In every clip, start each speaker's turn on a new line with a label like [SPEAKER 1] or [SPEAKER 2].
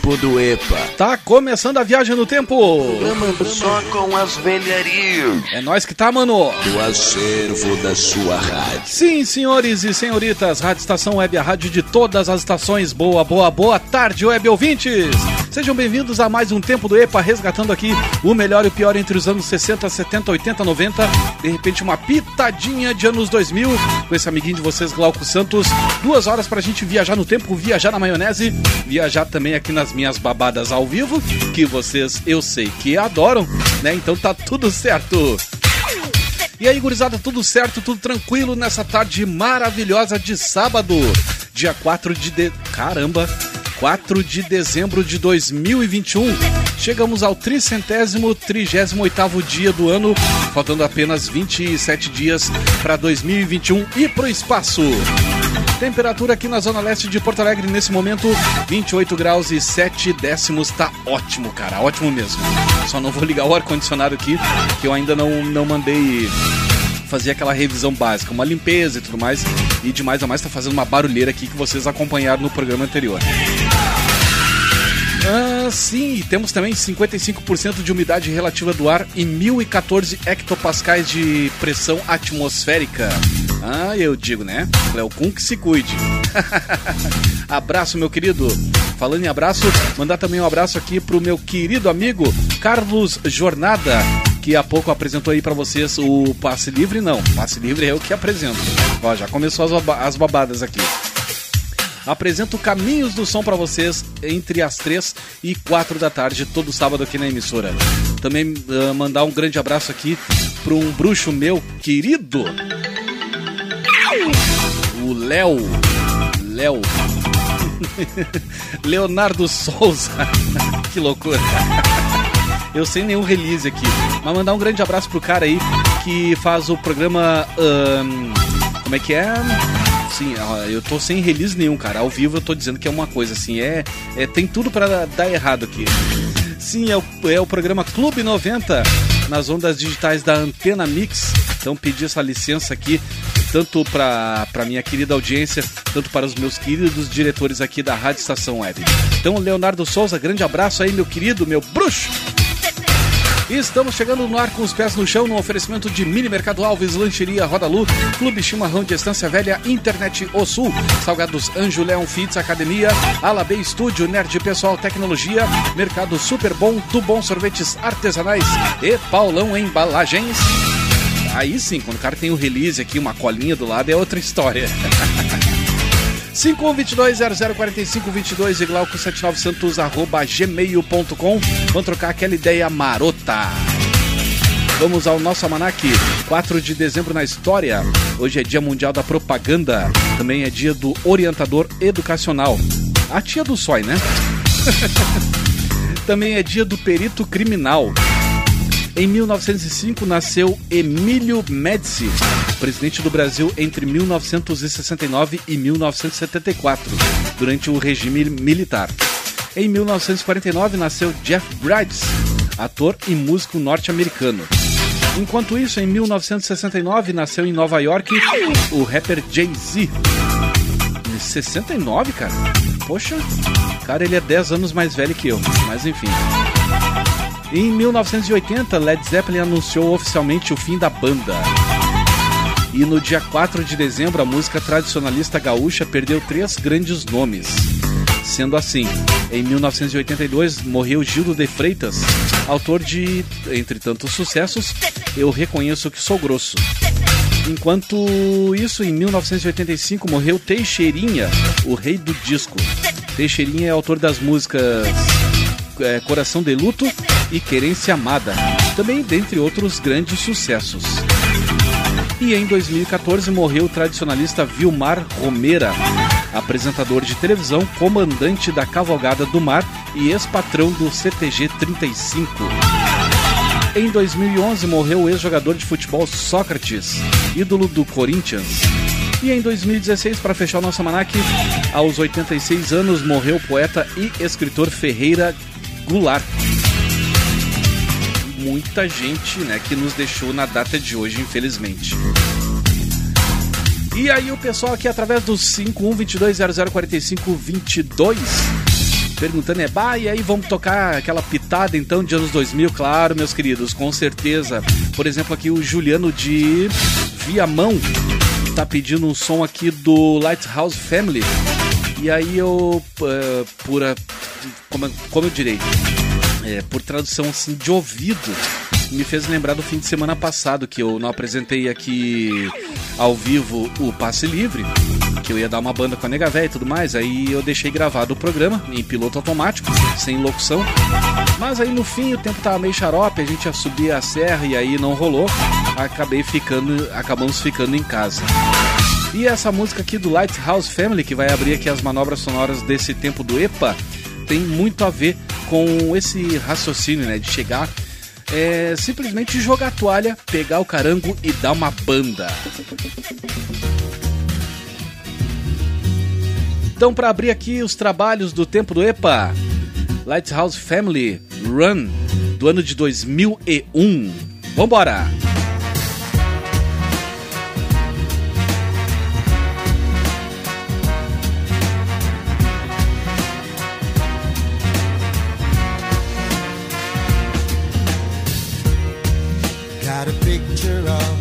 [SPEAKER 1] Tempo do EPA.
[SPEAKER 2] Tá começando a viagem no tempo.
[SPEAKER 1] Só com as velharias.
[SPEAKER 2] É nós que tá, mano.
[SPEAKER 1] Do acervo da sua rádio.
[SPEAKER 2] Sim, senhores e senhoritas, Rádio Estação Web, a rádio de todas as estações. Boa, boa, boa tarde, web ouvintes. Sejam bem-vindos a mais um Tempo do EPA, resgatando aqui o melhor e o pior entre os anos 60, 70, 80, 90. De repente, uma pitadinha de anos 2000, com esse amiguinho de vocês, Glauco Santos. Duas horas pra gente viajar no tempo, viajar na maionese, viajar também aqui nas minhas babadas ao vivo, que vocês, eu sei que adoram, né? Então tá tudo certo. E aí, gurizada, tudo certo, tudo tranquilo nessa tarde maravilhosa de sábado, dia 4 de... de... Caramba! 4 de dezembro de 2021. Chegamos ao tricentésimo, trigésimo oitavo dia do ano, faltando apenas 27 dias para 2021 e pro espaço. Temperatura aqui na zona leste de Porto Alegre nesse momento 28 graus e 7 décimos, tá ótimo, cara, ótimo mesmo. Só não vou ligar o ar condicionado aqui, que eu ainda não não mandei fazer aquela revisão básica, uma limpeza e tudo mais. E de mais a mais tá fazendo uma barulheira aqui que vocês acompanharam no programa anterior. Sim, temos também 55% de umidade relativa do ar e 1014 hectopascais de pressão atmosférica. Ah, eu digo, né? Cleo Kun que se cuide. abraço, meu querido. Falando em abraço, mandar também um abraço aqui pro meu querido amigo Carlos Jornada, que há pouco apresentou aí para vocês o passe livre. Não, passe livre é eu que apresento. Ó, já começou as, as babadas aqui. Apresento Caminhos do Som para vocês entre as 3 e 4 da tarde, todo sábado aqui na emissora. Também uh, mandar um grande abraço aqui para um bruxo meu querido, o Léo. Léo. Leonardo Souza. que loucura. Eu sem nenhum release aqui. Mas mandar um grande abraço pro cara aí que faz o programa. Um, como é que é? Sim, eu tô sem release nenhum, cara. Ao vivo eu tô dizendo que é uma coisa assim. É, é tem tudo para dar errado aqui. Sim, é o, é o programa Clube 90 nas ondas digitais da Antena Mix. Então pedi essa licença aqui tanto para minha querida audiência, tanto para os meus queridos diretores aqui da Rádio Estação Web. Então, Leonardo Souza, grande abraço aí, meu querido, meu bruxo. Estamos chegando no ar com os pés no chão no oferecimento de Mini Mercado Alves, Lancheria Roda Lu, Clube Chimarrão de Estância Velha, Internet O Sul, Salgados Anjo Leão Fits Academia, Alabê Estúdio, Nerd Pessoal Tecnologia, Mercado Super Bom, do Bom Sorvetes Artesanais e Paulão Embalagens. Aí sim, quando o cara tem o release aqui, uma colinha do lado, é outra história. 5122-004522 e glauco79santos arroba gmail.com Vamos trocar aquela ideia marota. Vamos ao nosso almanac, 4 de dezembro na história. Hoje é dia mundial da propaganda, também é dia do orientador educacional. A tia do sói, né? também é dia do perito criminal. Em 1905 nasceu Emílio Médici, presidente do Brasil entre 1969 e 1974, durante o regime militar. Em 1949 nasceu Jeff Bridges, ator e músico norte-americano. Enquanto isso, em 1969 nasceu em Nova York o rapper Jay-Z. 69, cara? Poxa, cara, ele é 10 anos mais velho que eu, mas enfim. Em 1980, Led Zeppelin anunciou oficialmente o fim da banda. E no dia 4 de dezembro, a música tradicionalista gaúcha perdeu três grandes nomes. Sendo assim, em 1982 morreu Gildo de Freitas, autor de, entre tantos sucessos, Eu Reconheço Que Sou Grosso. Enquanto isso, em 1985 morreu Teixeirinha, o rei do disco. Teixeirinha é autor das músicas é, Coração de Luto e Querência Amada, também dentre outros grandes sucessos. E em 2014 morreu o tradicionalista Vilmar Romera, apresentador de televisão, comandante da Cavalgada do Mar e ex-patrão do CTG 35. Em 2011 morreu o ex-jogador de futebol Sócrates, ídolo do Corinthians. E em 2016, para fechar o nosso almanac, aos 86 anos morreu o poeta e escritor Ferreira Goulart. Muita gente, né, que nos deixou na data de hoje, infelizmente. E aí o pessoal aqui através do 5122004522 perguntando é, bah, e aí vamos tocar aquela pitada então de anos 2000? Claro, meus queridos, com certeza. Por exemplo, aqui o Juliano de Viamão tá pedindo um som aqui do Lighthouse Family. E aí eu, uh, por, a, como, como eu direi, é, por tradução assim de ouvido, me fez lembrar do fim de semana passado que eu não apresentei aqui ao vivo o Passe Livre, que eu ia dar uma banda com a Nega Véia e tudo mais, aí eu deixei gravado o programa em piloto automático, sem locução. Mas aí no fim o tempo tava meio xarope, a gente ia subir a serra e aí não rolou. Acabei ficando, acabamos ficando em casa. E essa música aqui do Lighthouse Family, que vai abrir aqui as manobras sonoras desse tempo do EPA, tem muito a ver com esse raciocínio, né, de chegar é simplesmente jogar a toalha, pegar o carango e dar uma banda. Então, para abrir aqui os trabalhos do tempo do EPA, Lighthouse Family Run do ano de 2001. Vambora!
[SPEAKER 3] Got picture of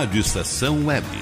[SPEAKER 4] Rádio Estação Web.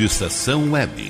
[SPEAKER 4] Rádio Estação Web.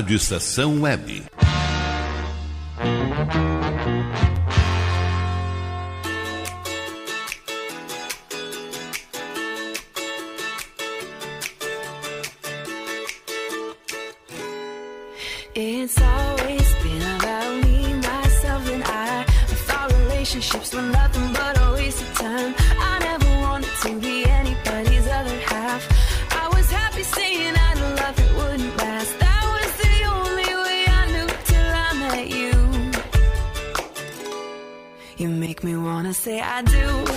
[SPEAKER 5] Rádio Estação Web.
[SPEAKER 6] It's always been about me, myself, and I. I thought relationships were nothing but I do.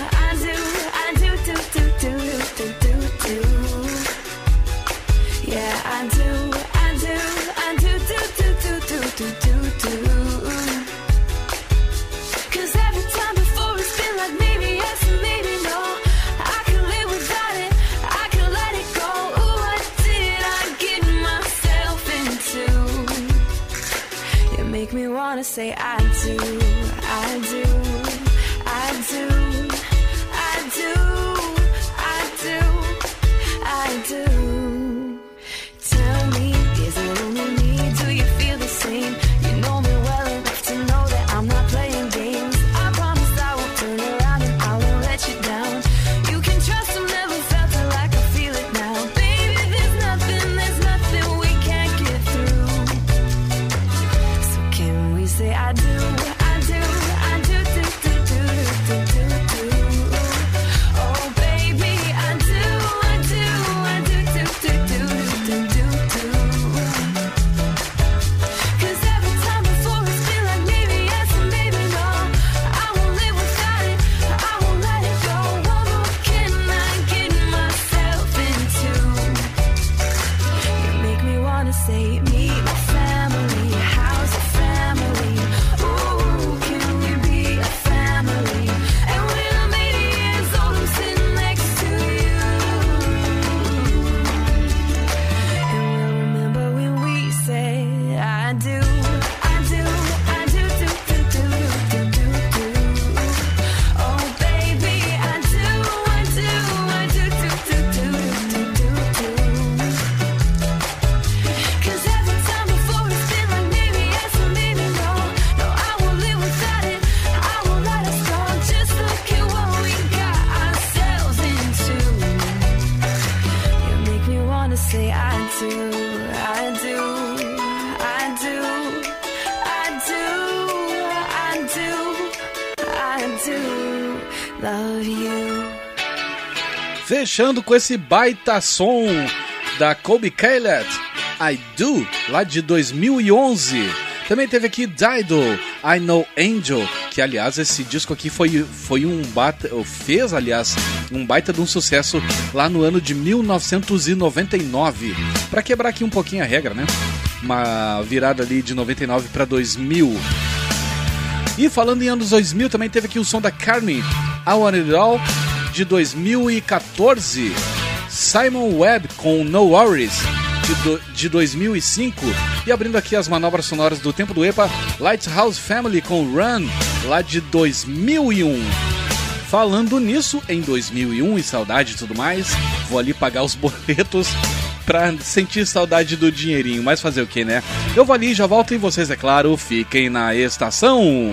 [SPEAKER 2] Fechando com esse baita som da Kobe Kaylet, I Do, lá de 2011. Também teve aqui Dido, I Know Angel, que aliás esse disco aqui foi, foi um baita, fez aliás um baita de um sucesso lá no ano de 1999. Pra quebrar aqui um pouquinho a regra, né? Uma virada ali de 99 para 2000. E falando em anos 2000, também teve aqui o som da Carmen, I Want It All, de 2014. Simon Webb com No Worries, de, do- de 2005. E abrindo aqui as manobras sonoras do tempo do EPA, Lighthouse Family com Run, lá de 2001. Falando nisso, em 2001 e saudade e tudo mais, vou ali pagar os boletos pra sentir saudade do dinheirinho. Mas fazer o que, né? Eu vou ali já volto e vocês, é claro, fiquem na estação.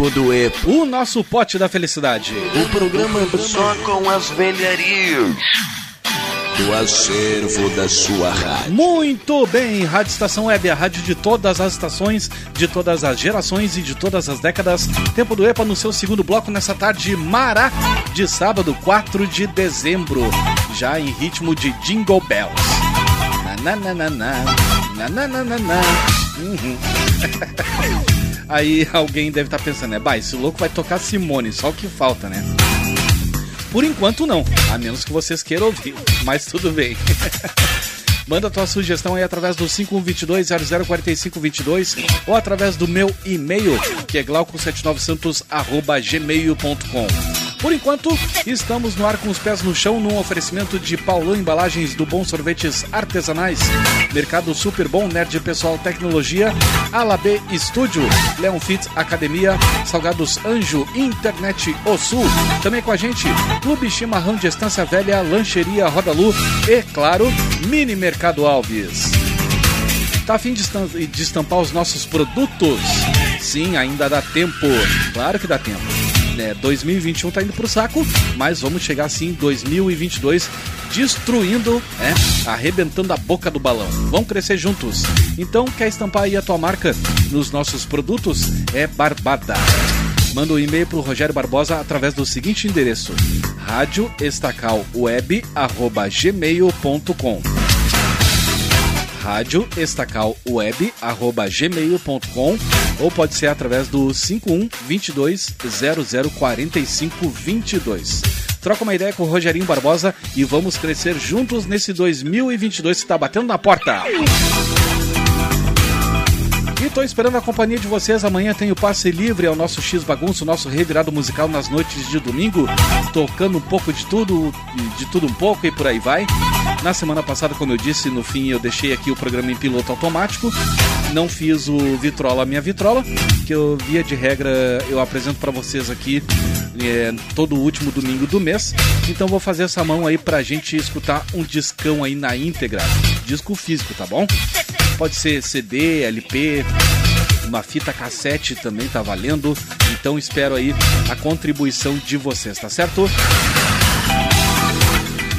[SPEAKER 1] Papo do Epo.
[SPEAKER 2] O nosso pote da felicidade.
[SPEAKER 1] O programa só com as velharias do acervo da sua rádio.
[SPEAKER 2] Muito bem, Rádio Estação Web, a rádio de todas as estações, de todas as gerações e de todas as décadas. Tempo do EPA no seu segundo bloco nessa tarde mará de sábado, 4 de dezembro, já em ritmo de Jingle Bells. Nananana, nananana, uhum. Aí alguém deve estar pensando, né? Bah, esse louco vai tocar Simone, só o que falta, né? Por enquanto não, a menos que vocês queiram ouvir, mas tudo bem. Manda tua sugestão aí através do 5122-004522 ou através do meu e-mail, que é glauco79santos.gmail.com. Por enquanto, estamos no ar com os pés no chão num oferecimento de Paulão Embalagens do Bom Sorvetes Artesanais, Mercado Super Bom Nerd Pessoal Tecnologia, Alab Estúdio, Leon Fit Academia, Salgados Anjo, Internet O Sul. Também com a gente, Clube Chimarrão de Estância Velha, Lancheria Rodalu e, claro, Mini Mercado Alves. Tá a fim de estam- de estampar os nossos produtos? Sim, ainda dá tempo. Claro que dá tempo. Né, 2021 tá indo pro saco, mas vamos chegar assim em 2022 destruindo, né, arrebentando a boca do balão. Vamos crescer juntos. Então, quer estampar aí a tua marca nos nossos produtos? É Barbada. Manda um e-mail pro Rogério Barbosa através do seguinte endereço: radioestacalweb@gmail.com radioestacalweb@gmail.com ou pode ser através do 51 22 00 45 22. Troca uma ideia com o Rogerinho Barbosa e vamos crescer juntos nesse 2022 que está batendo na porta. E tô esperando a companhia de vocês. Amanhã tem o passe livre ao nosso X Bagunço, nosso revirado musical nas noites de domingo, tocando um pouco de tudo, de tudo um pouco e por aí vai. Na semana passada, como eu disse, no fim eu deixei aqui o programa em piloto automático. Não fiz o Vitrola Minha Vitrola, que eu, via de regra, eu apresento para vocês aqui é, todo último domingo do mês. Então vou fazer essa mão aí pra gente escutar um discão aí na íntegra. Disco físico, tá bom? Pode ser CD, LP, uma fita cassete também tá valendo. Então espero aí a contribuição de vocês, tá certo?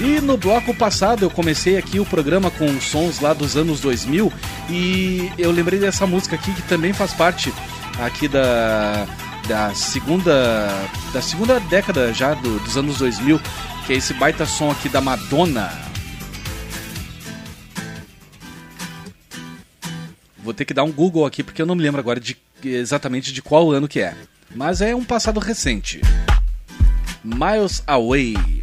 [SPEAKER 2] E no bloco passado eu comecei aqui o programa com sons lá dos anos 2000 e eu lembrei dessa música aqui que também faz parte aqui da, da segunda da segunda década já do- dos anos 2000, que é esse baita som aqui da Madonna. Vou ter que dar um Google aqui porque eu não me lembro agora de exatamente de qual ano que é. Mas é um passado recente. Miles Away.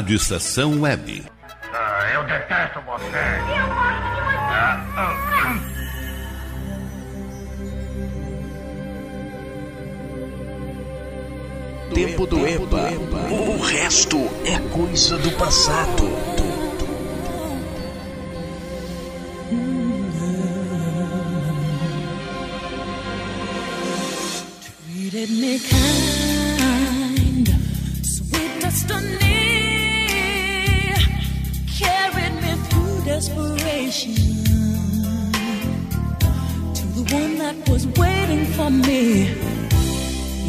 [SPEAKER 4] Rádio Estação Web.
[SPEAKER 7] Ah, eu detesto você.
[SPEAKER 8] Eu gosto de você.
[SPEAKER 7] Ah, ah,
[SPEAKER 1] Tempo do EPA. O resto é coisa do passado.
[SPEAKER 9] treated me kind, desperation to the one that was waiting for me.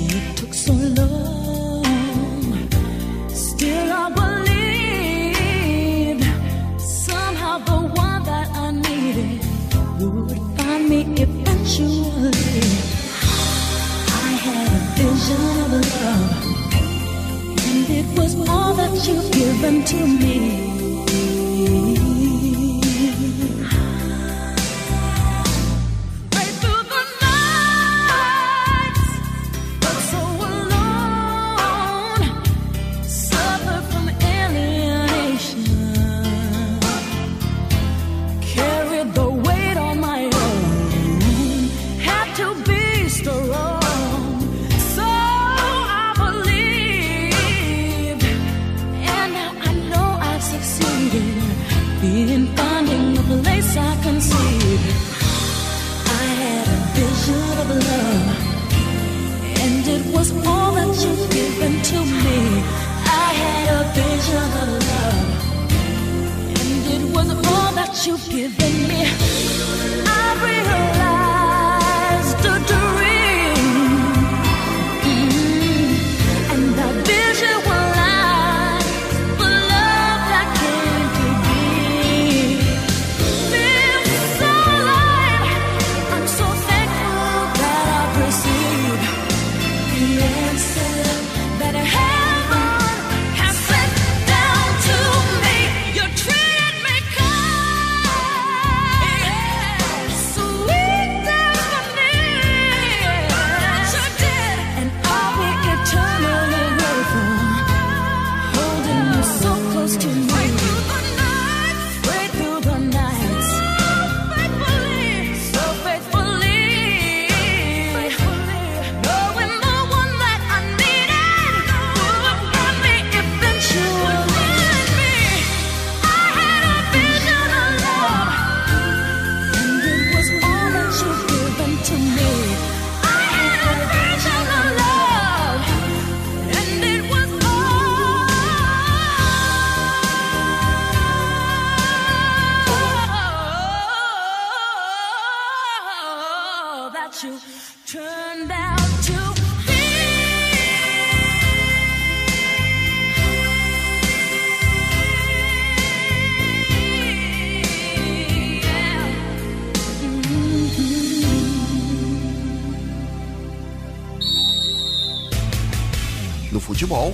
[SPEAKER 9] It took so long, still I believed somehow the one that I needed would find me eventually. I had a vision of love, and it was all that you've given to me.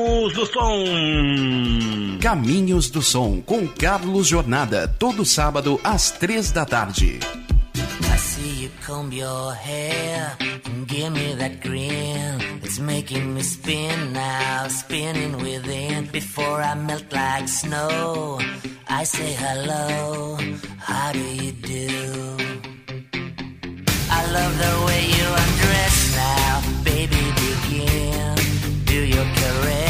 [SPEAKER 10] Caminhos do Som.
[SPEAKER 1] Caminhos do Som com Carlos Jornada, todo sábado às três da tarde.
[SPEAKER 11] I see you comb your hair and give me that grin. It's making me spin now, spinning within. Before I melt like snow, I say hello. How do you do? I love the way you undress now, baby. Begin. Do your heart's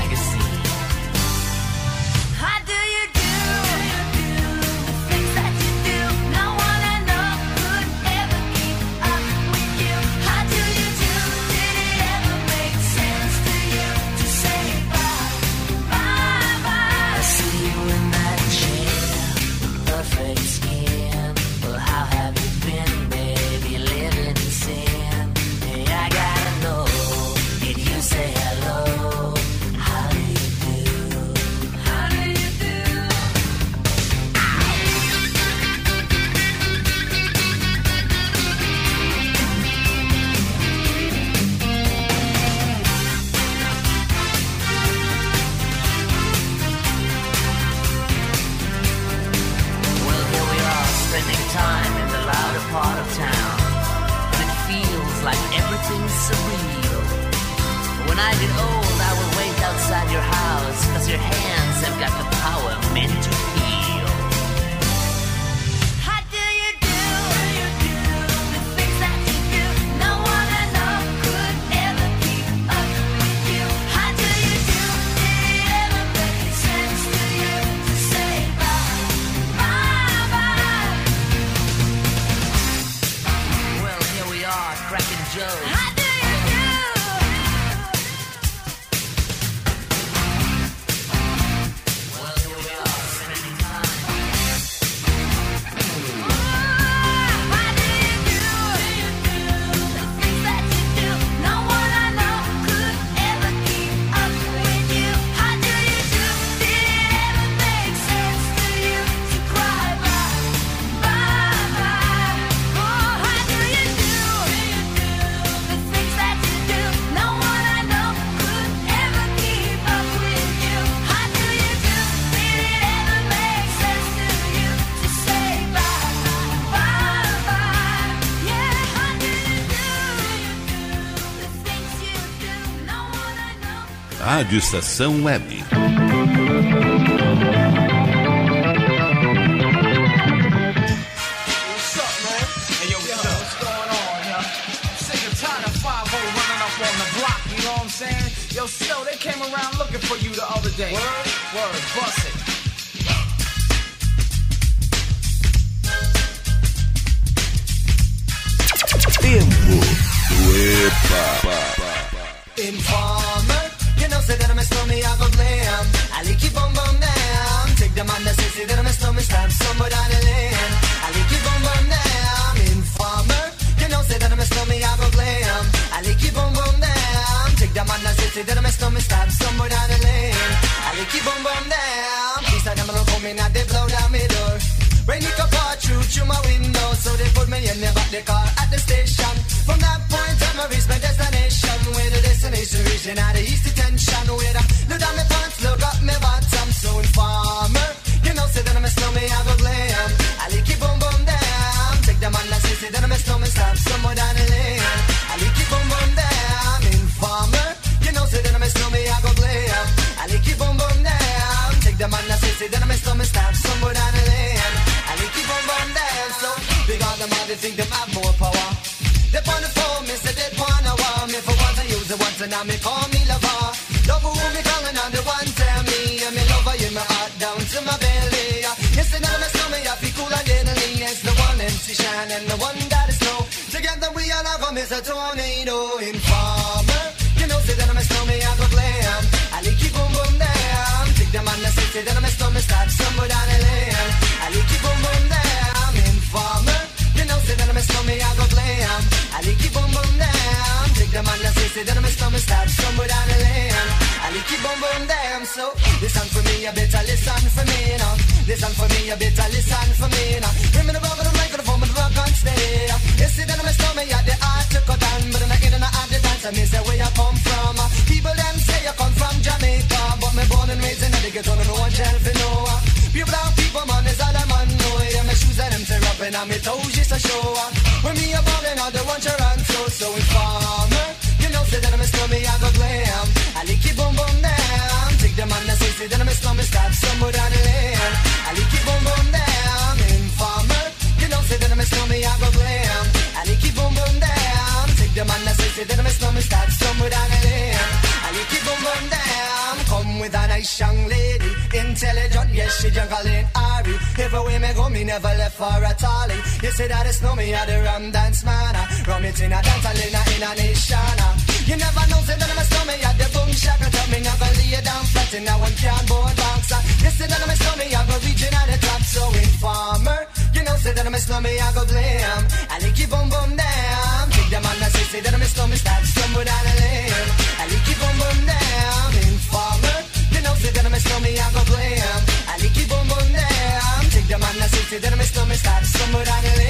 [SPEAKER 12] What I'm saying? Yo, still, they came around looking for you the other day. Word? Word, bust it.
[SPEAKER 1] Tempo do EPA.
[SPEAKER 13] Say that a stormy, stab somebody down the lane. I like keep on bum down. Please, I never come in, they blow down my door. Rain it all through through my window, so they put me in the back the car at say, say that I'm a snowman, stop somewhere down the lane. I like it boom boom down. On them, all they think them have more power. They on the phone, me say they wanna want me for once I use it once and now me call me lover. Love who me calling on the one tell me and me lover in my heart down to my belly. Yes, and now my stomach I feel cool and deadly. It's the one MC Shine and the one that is snow. Together we all have a Mr. Tornado say, that I'm a snowman, start somewhere down the lane. I like it boom boom down. So listen for me, you better listen for me now. Listen for me, you better listen for me now. Bring me the rubber, the microphone, the rock on stay. You see that I'm a snowman, yeah, the art to cut down, but I'm not in and out the dance. I miss where you come from. People them say you come from Jamaica, but me born and raised in the ghetto, no one shall fi know. People down people, man, is all I'm on. Know yeah, my shoes and them tear up and my toes just a show. When me a ballin', all the one you run so so I'm a snowman, start somewhere down the lane. I like it boom boom down. Informer. You know, say that I'm a snowman, I go glam. I like it boom boom down. Take the man that say, say that I'm a snowman, start somewhere down the lane. I like it boom boom down. Come with a nice young lady, intelligent, yes she juggling Ari. Everywhere me go, me never left for a tally. You say that it's no me at the rum dance man. Rum it in a dance, I in a, in a. You never know, say that I'm a snowman at the boom shack. Tell me never lay down flat in a one can board box. You say that I'm a snowman, I go reaching at the top. So informer, you know, say that I'm a snowman, I go blame. I like it boom boom down. Take the man that say, say that I'm a snowman, start somewhere down the lane. I like it boom boom down. Informer, you know, say that I'm a snowman, I go blame. I like it boom boom down. Take the man that say, say that I'm a snowman, start somewhere down the lane.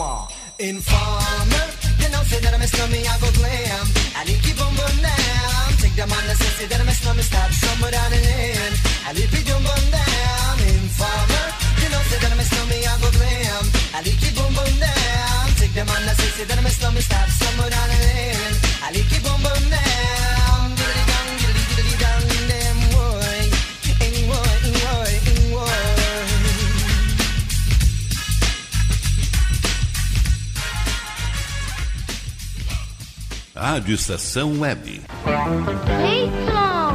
[SPEAKER 12] Informer.
[SPEAKER 13] Informer, you know, say that I'm a snowman, I go glam. I need keep on burn down. Take the man say that I'm a snowman, stop somewhere down the lane. I need keep on burn down. Informer, you know, say that I'm a snowman, I go glam. I need keep on burn down. Take the man say that I'm a snowman, stop
[SPEAKER 4] Rádio Estação Web.
[SPEAKER 8] Leitão,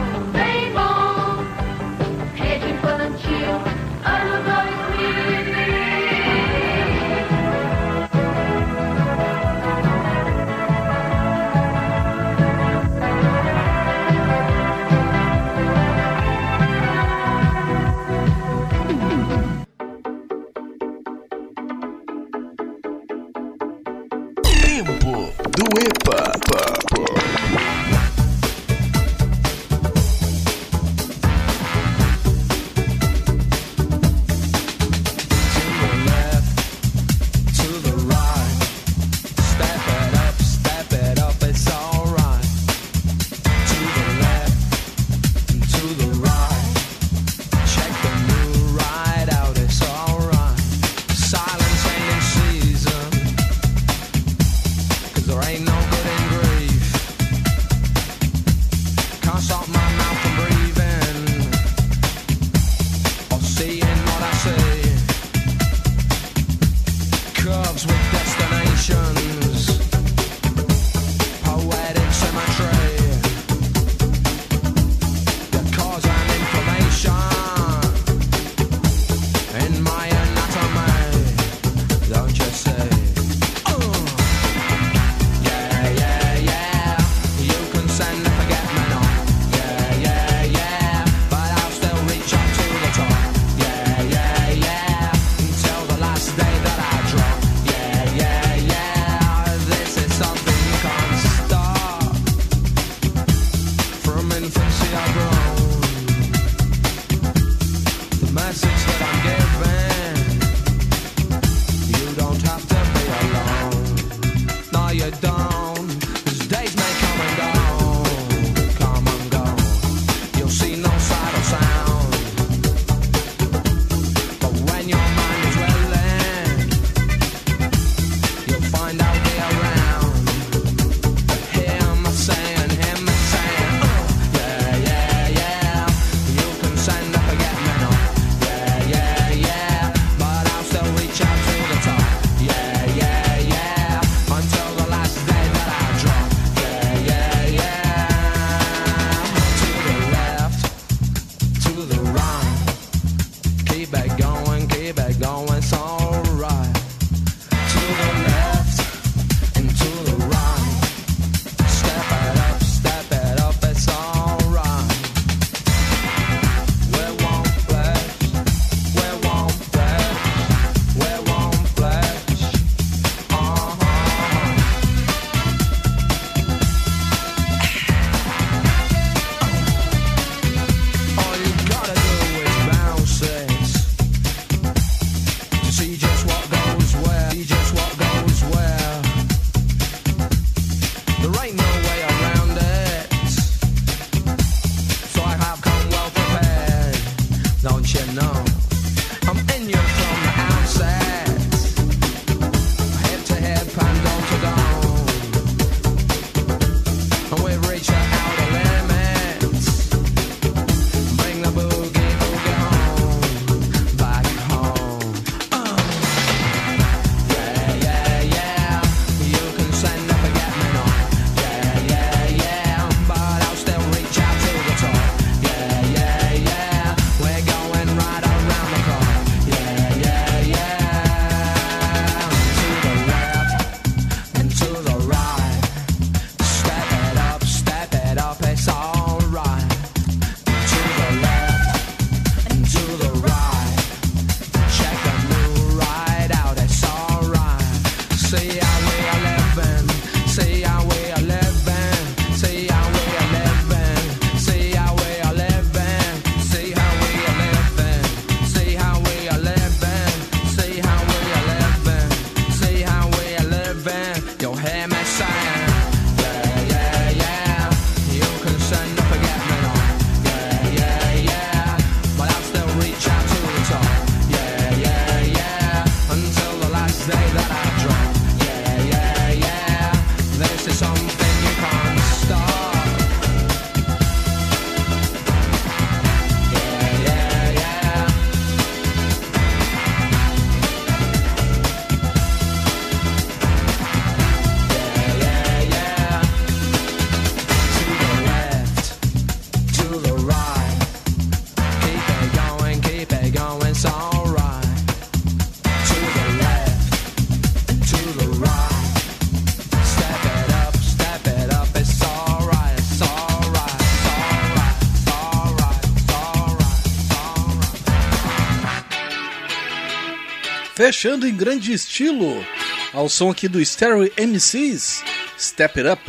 [SPEAKER 2] fechando em grande estilo ao som aqui do Stereo MCs, Step It Up.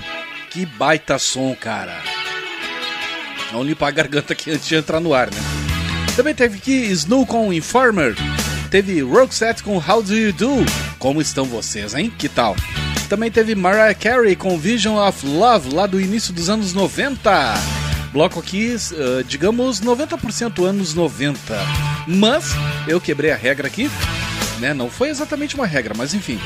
[SPEAKER 2] Que baita som, cara. Não limpar a garganta aqui antes de entrar no ar, né? Também teve aqui Snow com Informer. Teve Roxette com How Do You Do? Como estão vocês, hein? Que tal? Também teve Mariah Carey com Vision of Love, lá do início dos anos 90. Bloco aqui, uh, digamos, 90% anos 90. Mas eu quebrei a regra aqui né? Não foi exatamente uma regra, mas enfim.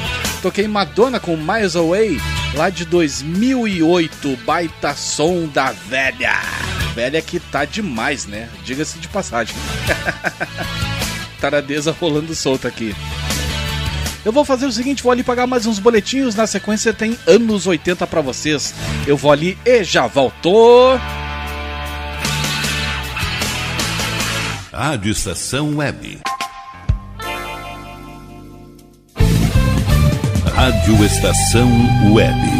[SPEAKER 2] Toquei Madonna com Miles Away, lá de 2008, baita som da velha. Velha que tá demais, né? Diga-se de passagem. Taradeza rolando solta aqui. Eu vou fazer o seguinte, vou ali pagar mais uns boletinhos, na sequência tem anos 80 para vocês. Eu vou ali e já voltou.
[SPEAKER 4] a Estação Web. Estação Web.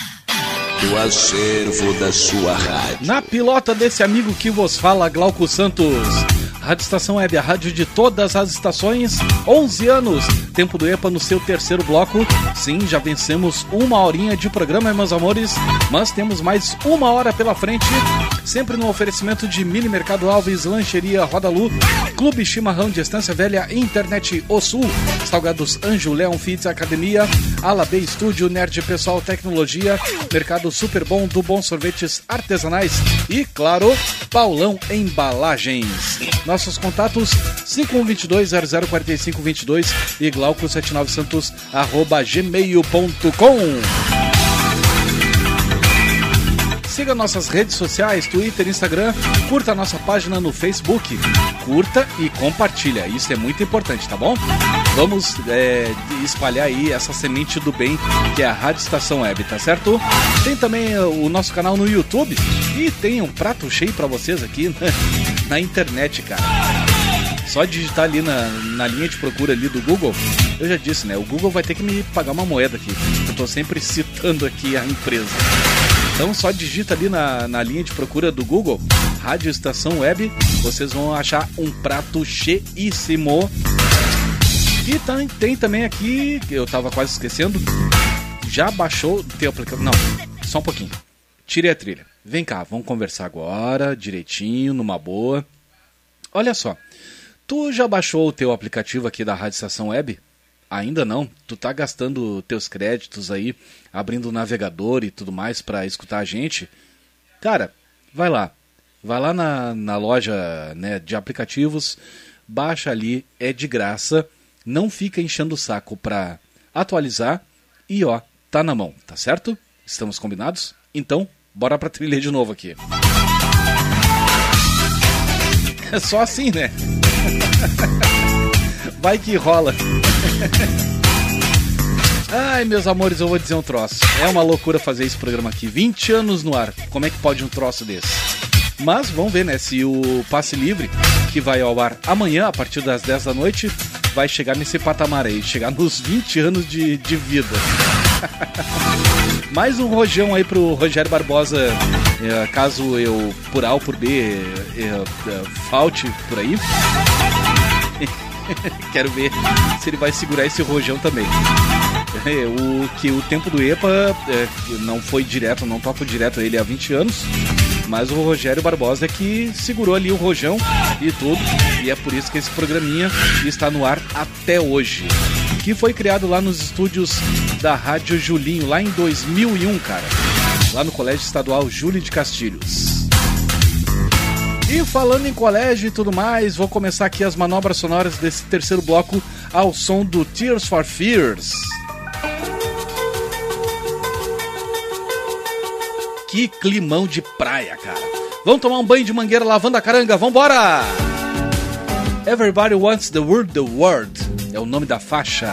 [SPEAKER 1] Do acervo da sua rádio.
[SPEAKER 2] Na pilota desse amigo que vos fala, Glauco Santos. Rádio Estação Web, a rádio de todas as estações, 11 anos. Tempo do EPA no seu terceiro bloco. Sim, já vencemos uma horinha de programa, meus amores, mas temos mais uma hora pela frente. Sempre no oferecimento de Mini Mercado Alves, Lancheria Rodalu, Clube Chimarrão de Estância Velha, Internet O Sul, Salgados Anjo, Leon Fits Academia, Ala B Estúdio, Nerd Pessoal Tecnologia, Mercado Super Bom do Bom Sorvetes Artesanais e, claro, Paulão Embalagens. Nossos contatos 5122-004522 e glauco79santos arroba gmail.com Siga nossas redes sociais, Twitter, Instagram, curta nossa página no Facebook. curta e compartilha. Isso é muito importante, tá bom? Vamos é, espalhar aí essa semente do bem que é a Rádio Estação Web, tá certo? Tem também uh, o nosso canal no YouTube e tem um prato cheio pra vocês aqui né? na internet, cara. Só digitar ali na, na linha de procura ali do Google, eu já disse, né? O Google vai ter que me pagar uma moeda aqui. Eu tô sempre citando aqui a empresa. Então só digita ali na, na linha de procura do Google, Rádio Estação Web, vocês vão achar um prato cheíssimo. E tem, tem também aqui, eu tava quase esquecendo, já baixou o teu aplicativo. Não, só um pouquinho. Tire a trilha. Vem cá, vamos conversar agora, direitinho, numa boa. Olha só, tu já baixou o teu aplicativo aqui da Rádio Estação Web? Ainda não? Tu tá gastando teus créditos aí, abrindo o navegador e tudo mais para escutar a gente? Cara, vai lá. Vai lá na, na loja né, de aplicativos, baixa ali, é de graça. Não fica enchendo o saco pra atualizar e ó, tá na mão, tá certo? Estamos combinados? Então, bora pra trilha de novo aqui. É só assim, né? Vai que rola. Ai, meus amores, eu vou dizer um troço. É uma loucura fazer esse programa aqui. 20 anos no ar. Como é que pode um troço desse? Mas vamos ver, né? Se o passe livre, que vai ao ar amanhã, a partir das 10 da noite, vai chegar nesse patamar aí, chegar nos 20 anos de, de vida. Mais um rojão aí pro Rogério Barbosa, é, caso eu, por A ou por B, é, é, falte por aí. Quero ver se ele vai segurar esse rojão também. É, o que o tempo do EPA é, não foi direto, não toco direto ele há 20 anos, mas o Rogério Barbosa é que segurou ali o rojão e tudo, e é por isso que esse programinha está no ar até hoje. Que foi criado lá nos estúdios da Rádio Julinho, lá em 2001, cara. Lá no Colégio Estadual Júlio de Castilhos. E falando em colégio e tudo mais, vou começar aqui as manobras sonoras desse terceiro bloco ao som do Tears for Fears. Que climão de praia, cara. Vamos tomar um banho de mangueira lavando a caranga, vambora! Everybody Wants the World the World é o nome da faixa.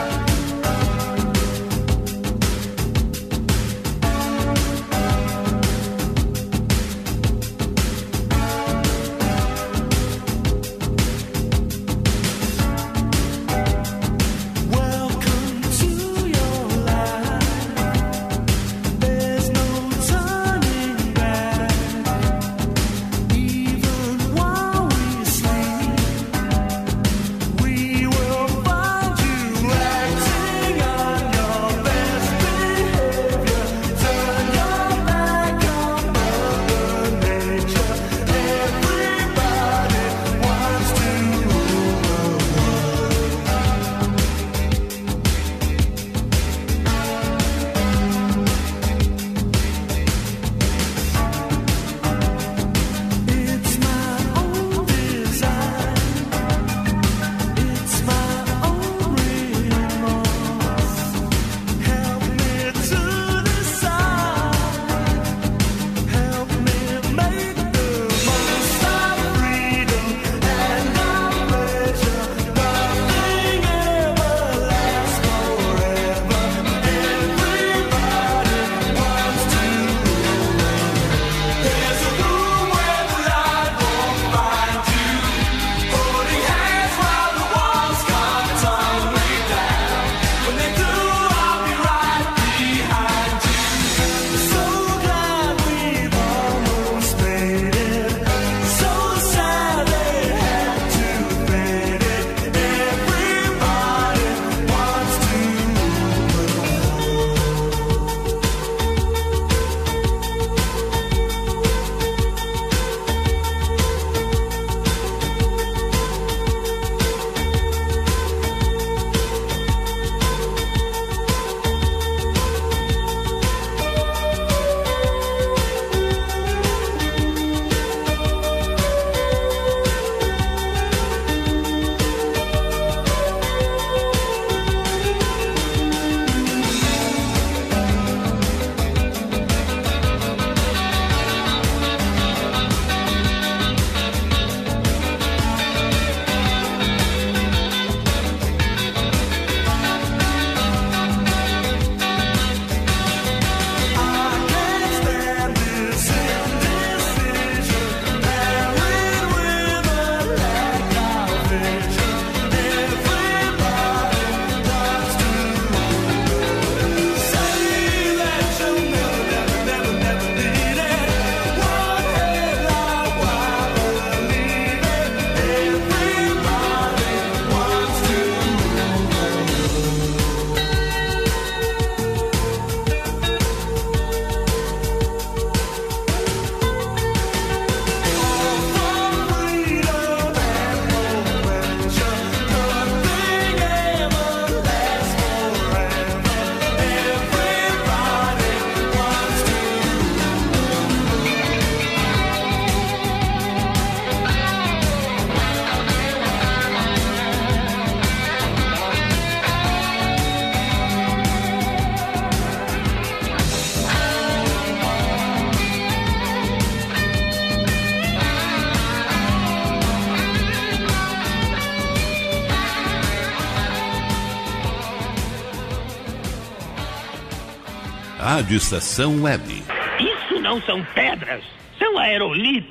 [SPEAKER 5] Rádio Estação Web.
[SPEAKER 7] Isso não são pedras, são aerolitos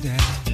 [SPEAKER 14] today.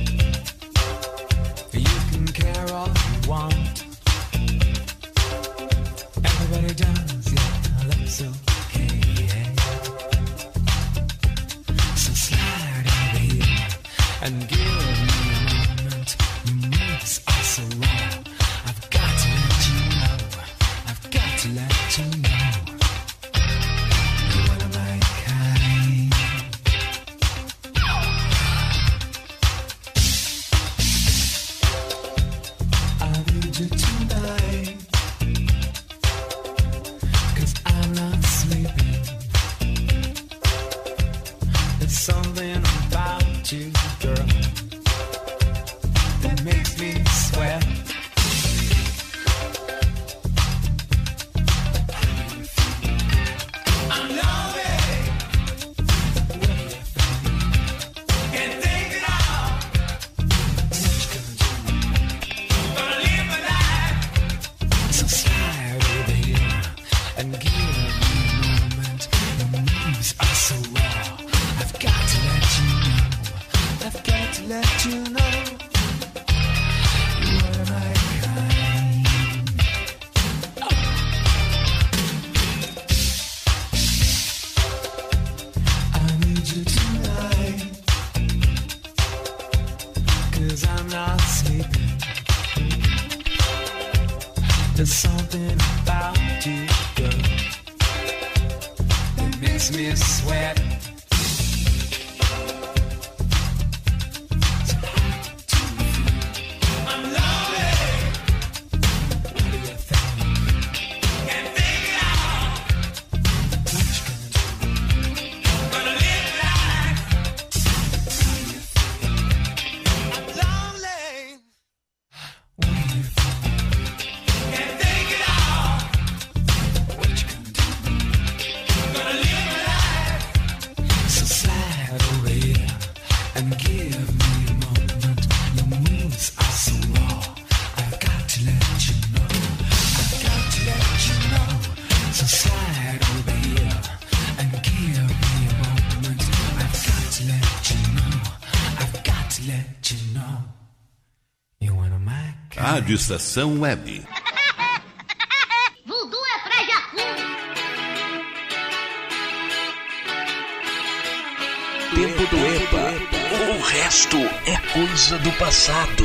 [SPEAKER 5] Rádio Estação Web.
[SPEAKER 8] É pra Jacu.
[SPEAKER 15] Tempo do EPA. O resto é coisa do passado.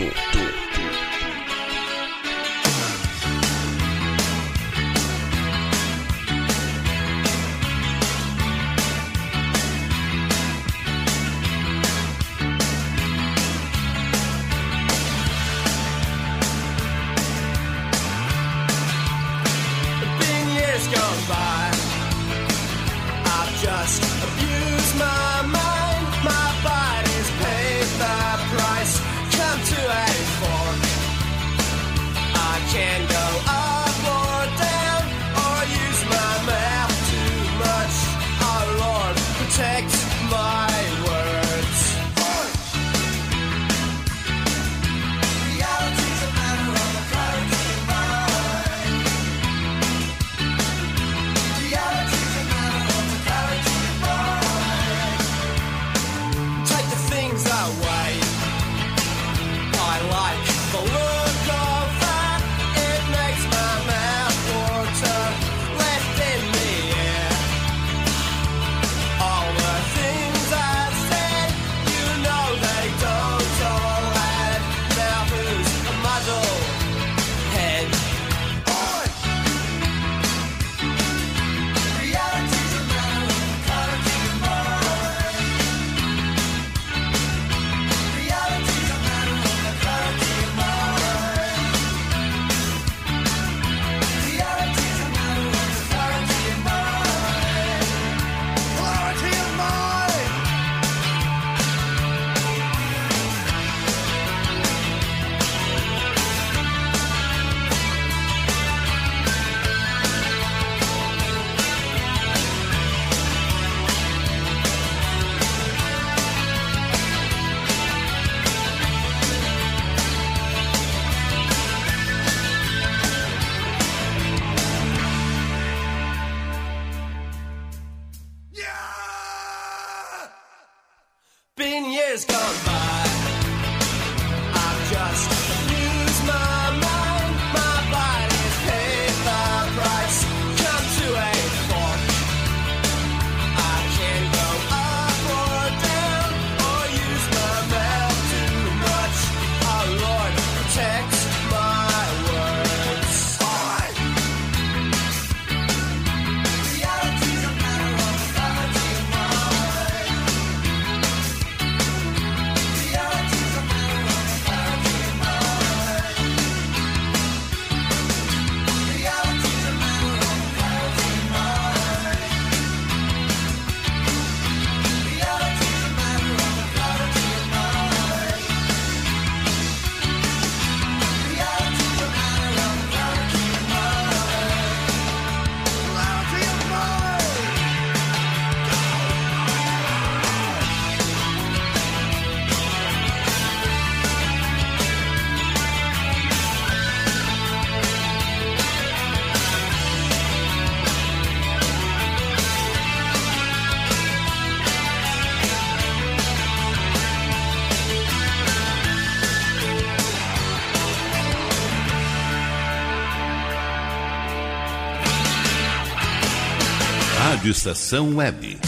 [SPEAKER 5] Rádio Estação Web.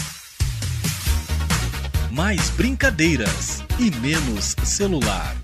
[SPEAKER 1] Mais brincadeiras e menos celular.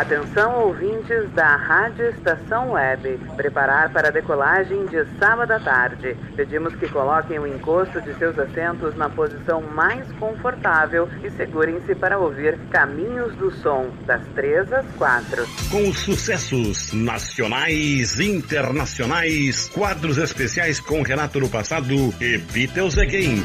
[SPEAKER 16] Atenção ouvintes da Rádio Estação Web. Preparar para a decolagem de sábado à tarde. Pedimos que coloquem o encosto de seus assentos na posição mais confortável e segurem-se para ouvir Caminhos do Som, das 3 às 4.
[SPEAKER 10] Com sucessos nacionais internacionais, quadros especiais com Renato no passado e Beatles Again.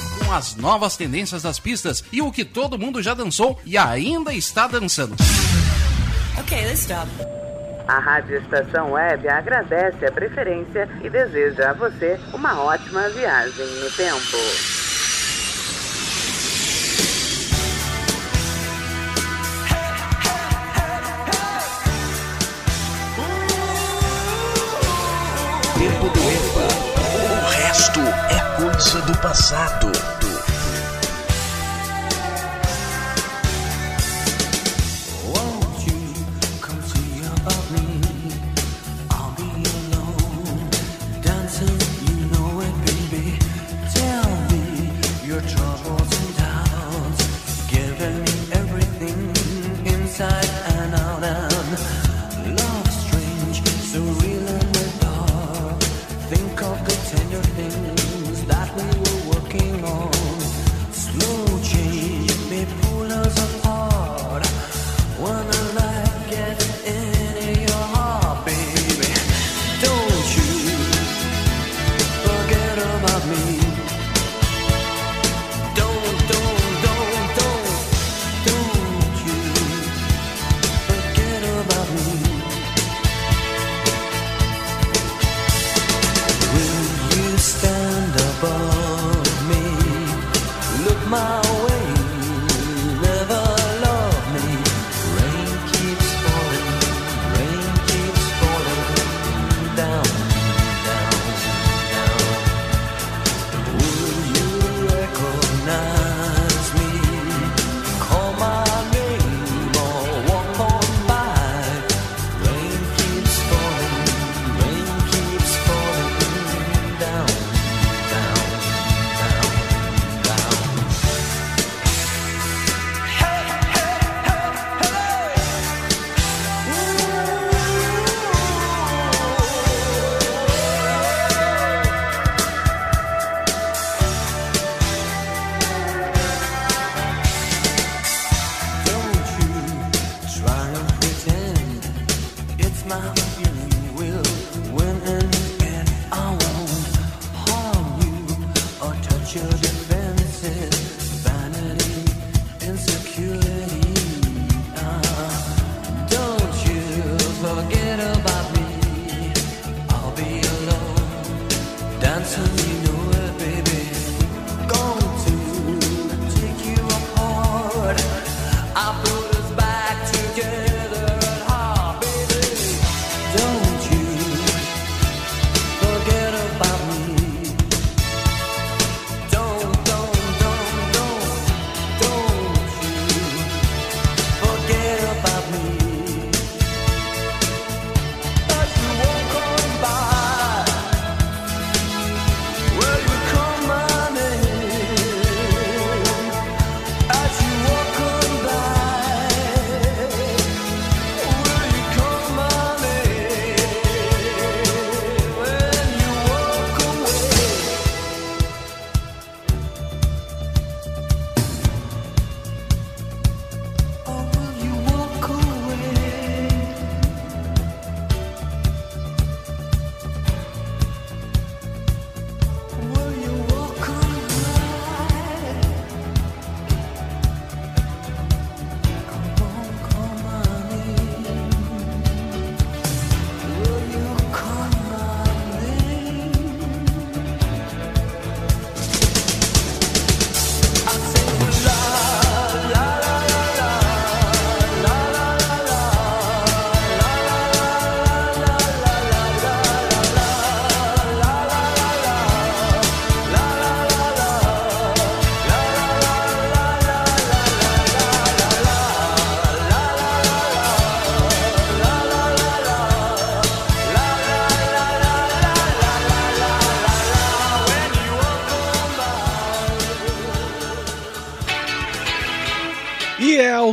[SPEAKER 17] Com as novas tendências das pistas e o que todo mundo já dançou e ainda está dançando.
[SPEAKER 18] Ok, let's stop. A Rádio Estação Web agradece a preferência e deseja a você uma ótima viagem no tempo.
[SPEAKER 1] Tempo do EPA. O resto é coisa do passado.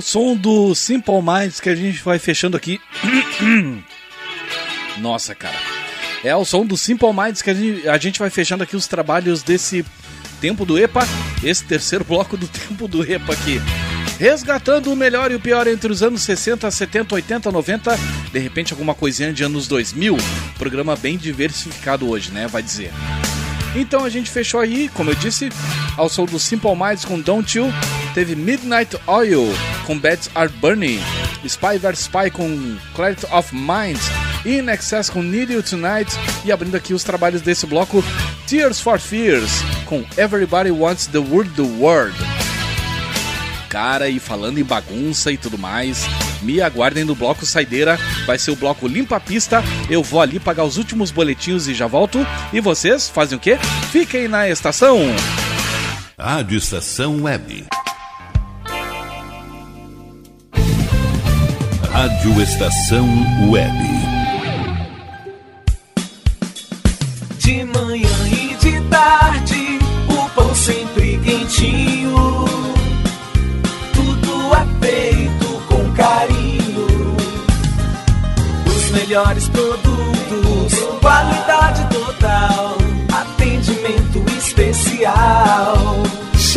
[SPEAKER 2] Som do Simple Minds que a gente vai fechando aqui. Nossa, cara. É ao som do Simple Minds que a gente, a gente vai fechando aqui os trabalhos desse tempo do EPA, esse terceiro bloco do tempo do EPA aqui. Resgatando o melhor e o pior entre os anos 60, 70, 80, 90, de repente alguma coisinha de anos 2000. Programa bem diversificado hoje, né? Vai dizer. Então a gente fechou aí, como eu disse, ao som do Simple Minds com Don't You, teve Midnight Oil com Beds Are Burning, Spy vs Spy com Clarity of Mind, In Excess com Need You Tonight e abrindo aqui os trabalhos desse bloco, Tears for Fears com Everybody Wants the World the World. Cara, e falando em bagunça e tudo mais, me aguardem no bloco Saideira, vai ser o bloco Limpa a Pista. Eu vou ali pagar os últimos boletinhos e já volto. E vocês fazem o quê? Fiquem na estação.
[SPEAKER 4] Rádio Estação Web. Rádio Estação Web.
[SPEAKER 19] De manhã e de tarde, o pão sempre quentinho. Tudo é feito com carinho. Os melhores produtos, qualidade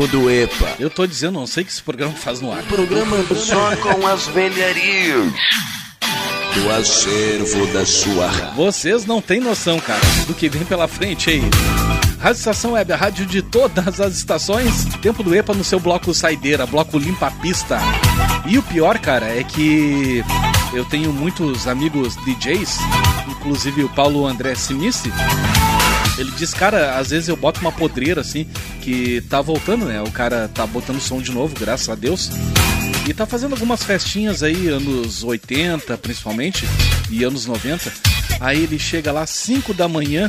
[SPEAKER 1] Tempo do EPA.
[SPEAKER 2] Eu tô dizendo, não sei o que esse programa faz no ar.
[SPEAKER 1] Programa só com as velharias. Do acervo da sua
[SPEAKER 2] Vocês não têm noção, cara, do que vem pela frente aí. Rádio Estação Web, a rádio de todas as estações. Tempo do EPA no seu bloco Saideira, bloco Limpa a Pista. E o pior, cara, é que eu tenho muitos amigos DJs, inclusive o Paulo André Simice. Ele diz, cara, às vezes eu boto uma podreira assim, que tá voltando, né? O cara tá botando som de novo, graças a Deus. E tá fazendo algumas festinhas aí, anos 80 principalmente, e anos 90. Aí ele chega lá 5 da manhã,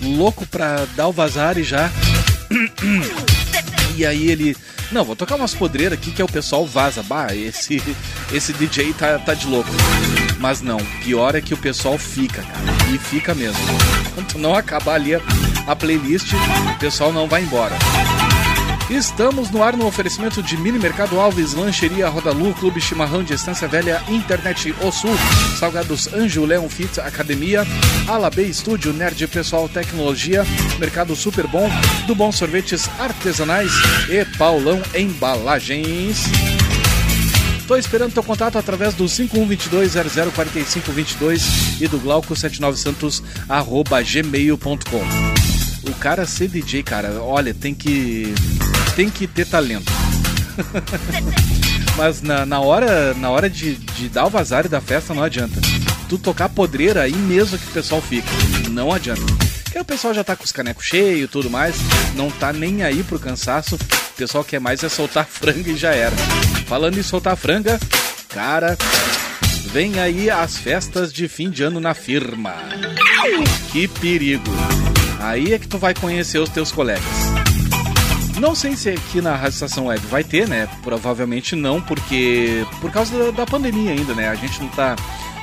[SPEAKER 2] louco pra dar o vazar e já. E aí ele. Não, vou tocar umas podreiras aqui que é o pessoal vaza. Bah, esse, esse DJ tá, tá de louco. Mas não, pior é que o pessoal fica, cara. E fica mesmo. Quando não acabar ali a, a playlist, o pessoal não vai embora. Estamos no ar no oferecimento de Mini Mercado Alves, Lancheria Rodalu, Clube Chimarrão de Estância Velha, Internet O Sul, Salgados Anjo, Leon Fit, Academia, Alabê Estúdio, Nerd Pessoal Tecnologia, Mercado Super Bom, do Bom Sorvetes Artesanais e Paulão Embalagens. Tô esperando teu contato através do 5122-004522 e do Glauco79santos arroba gmail.com. O cara ser DJ, cara, olha, tem que tem que ter talento. Mas na, na hora, na hora de, de dar o vazar da festa não adianta. Tu tocar podreira aí mesmo que o pessoal fica. Não adianta. Porque o pessoal já tá com os canecos cheios e tudo mais, não tá nem aí pro cansaço. O pessoal quer mais é soltar franga e já era. Falando em soltar franga, cara, vem aí as festas de fim de ano na firma. Que perigo. Aí é que tu vai conhecer os teus colegas. Não sei se aqui na Rádio Estação Web vai ter, né? Provavelmente não, porque por causa da, pandemia ainda, né? A gente não tá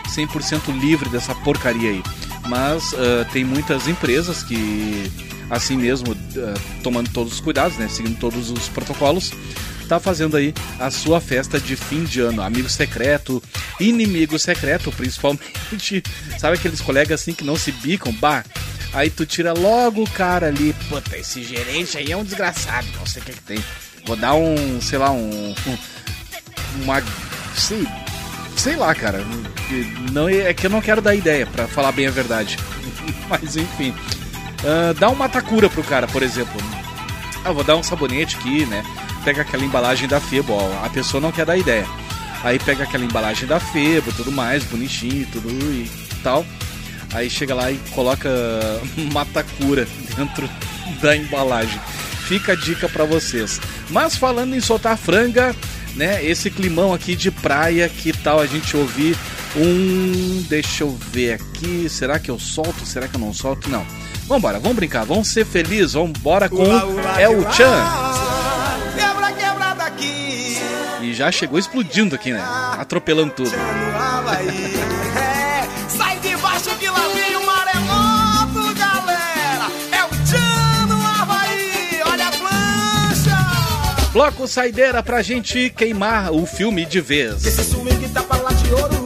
[SPEAKER 2] 100% livre dessa porcaria aí. Mas ah, tem muitas empresas que, assim mesmo, ah, tomando todos os cuidados, né? Seguindo todos os protocolos, tá fazendo aí a sua festa de fim de ano. Amigo secreto, inimigo secreto, principalmente. Sabe aqueles colegas assim que não se bicam? Bah, Aí tu tira logo o cara ali. Puta, esse gerente aí é um desgraçado. Não sei o que, que tem. Vou dar um, sei lá, um. um- uma. Sei, sei lá, cara. Não, é que eu não quero dar ideia, pra falar bem a verdade. Mas enfim. Ah, dá uma Matacura pro cara, por exemplo. Ah, vou dar um sabonete aqui, né? Pega aquela embalagem da Febo, ó. A pessoa não quer dar ideia. Aí pega aquela embalagem da Febo, tudo mais, bonitinho, tudo e tal. Aí chega lá e coloca Matacura dentro da embalagem. Fica a dica pra vocês. Mas falando em soltar franga, né? Esse climão aqui de praia, que tal a gente ouvir um. Deixa eu ver aqui. Será que eu solto? Será que eu não solto? Não. Vambora, vamos brincar, vamos ser felizes, vambora com É o Chan.
[SPEAKER 20] Quebra, quebra daqui.
[SPEAKER 2] E já chegou explodindo aqui, né? Atropelando tudo.
[SPEAKER 20] É, sai de baixo que lá vem o maremoto, galera. É o Tchan no Havaí. Olha a plancha.
[SPEAKER 2] Bloco saideira pra gente queimar o filme de vez.
[SPEAKER 20] Esse swing tá pra lá de ouro.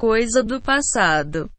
[SPEAKER 21] Coisa do passado.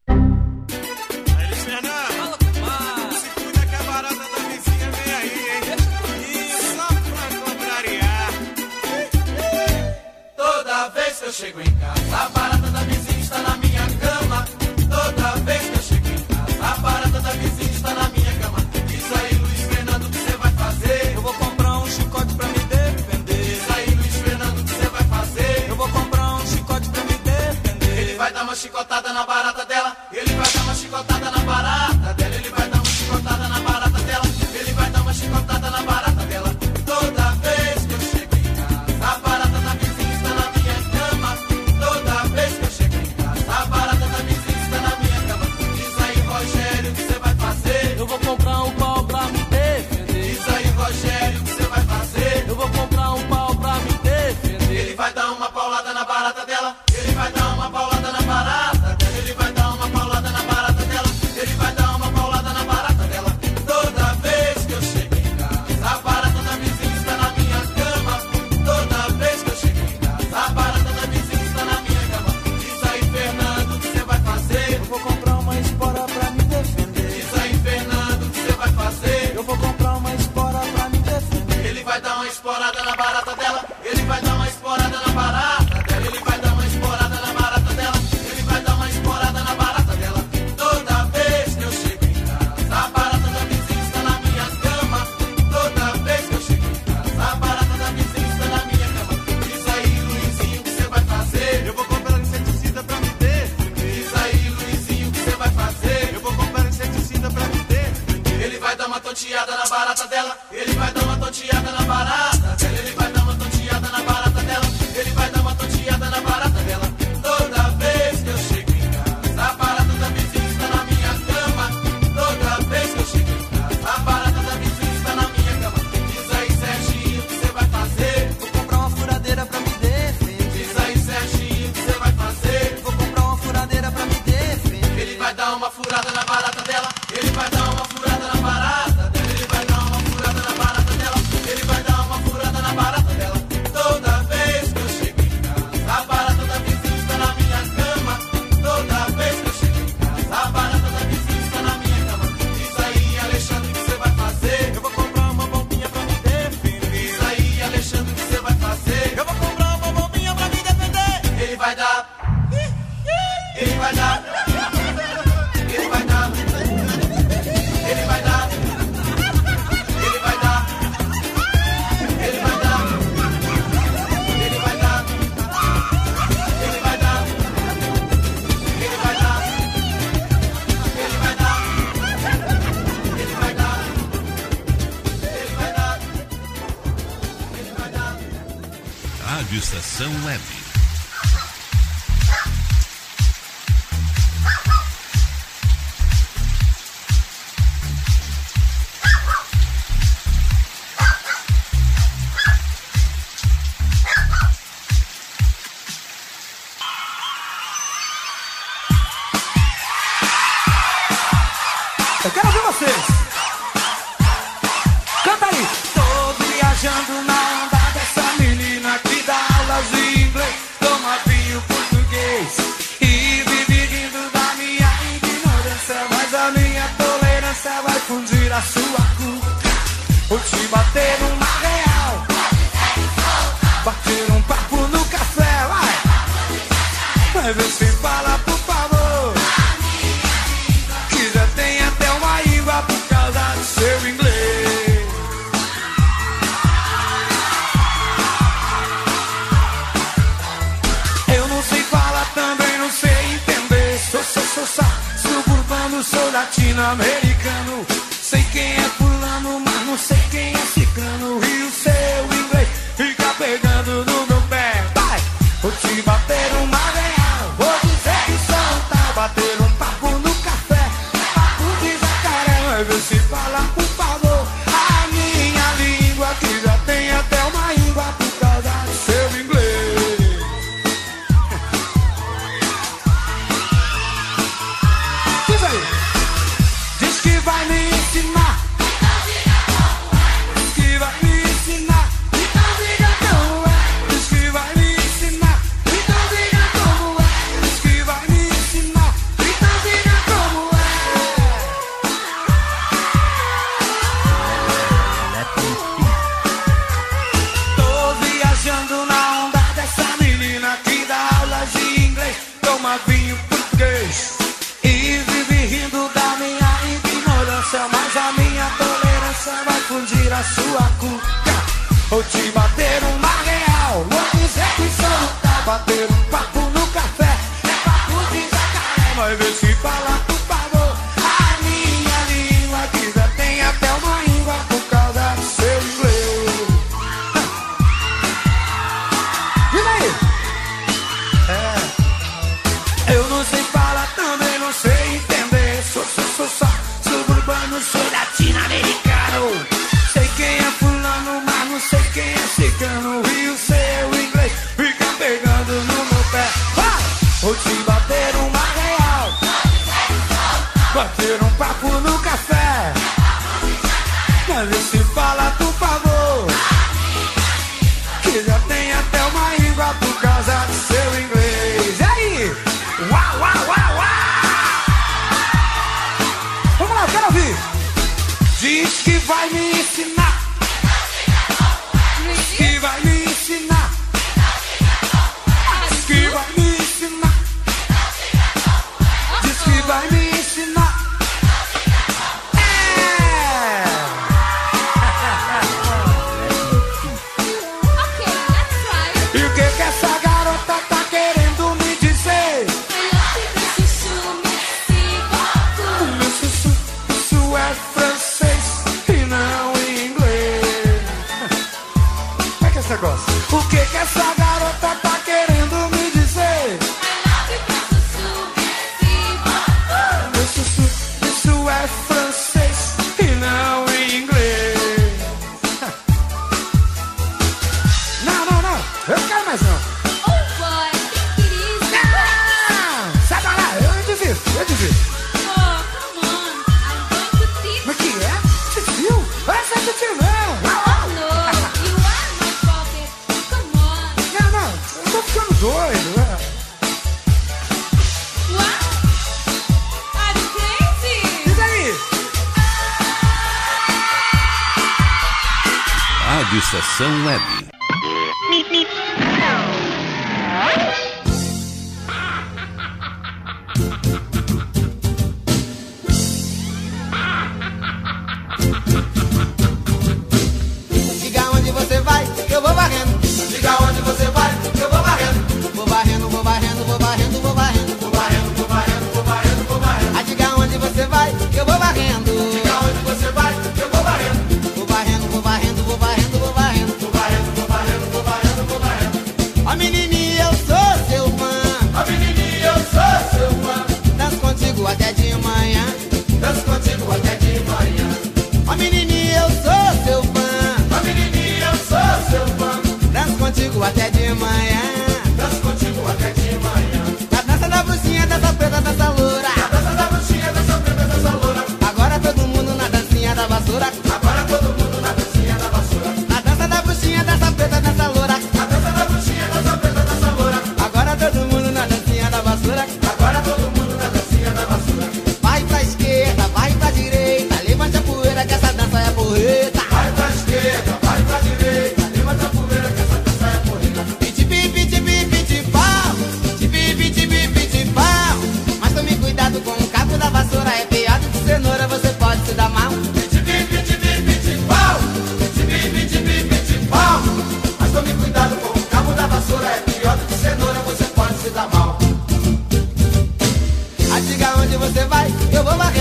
[SPEAKER 22] eu vou.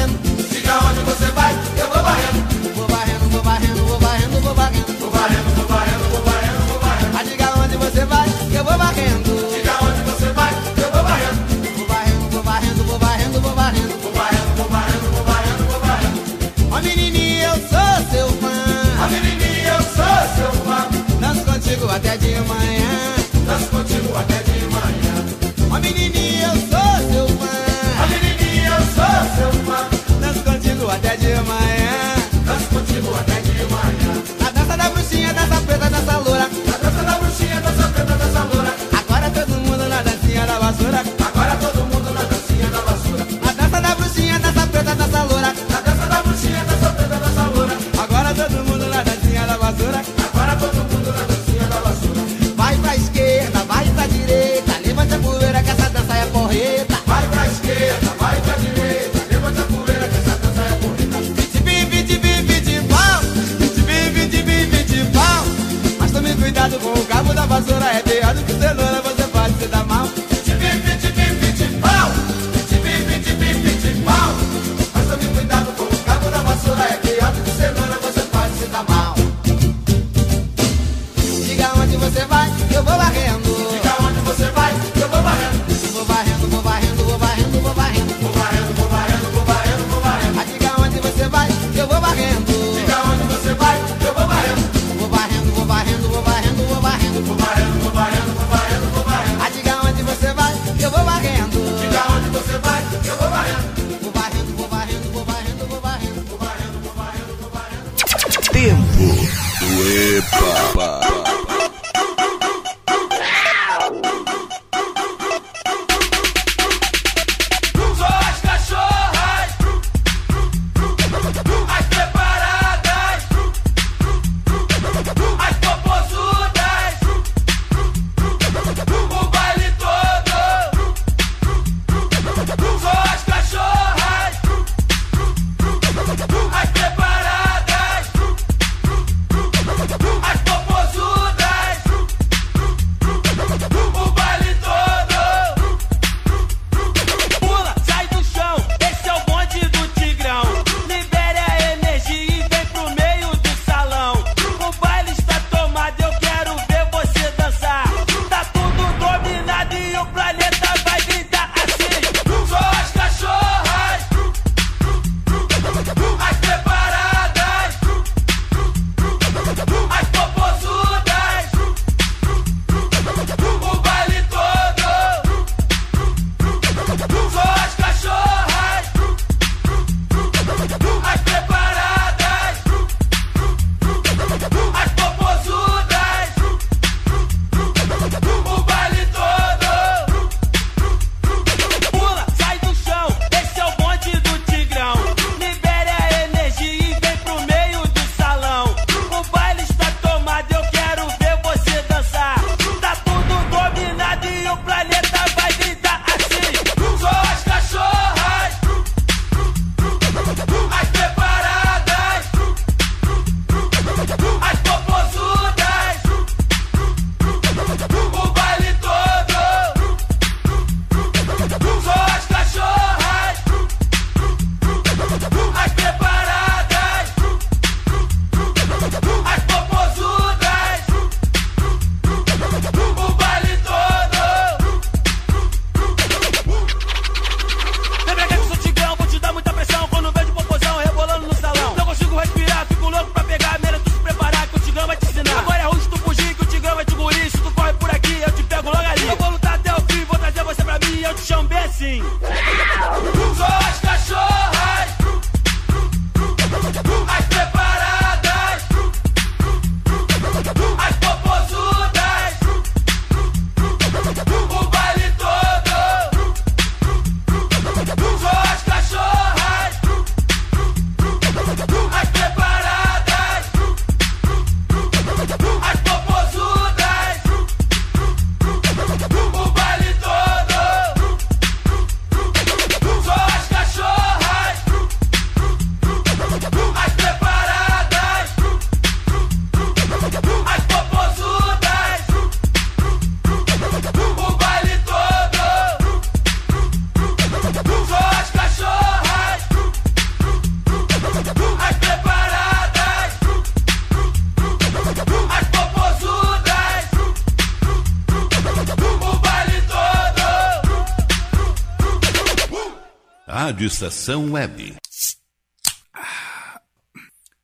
[SPEAKER 4] Rádio Estação Web.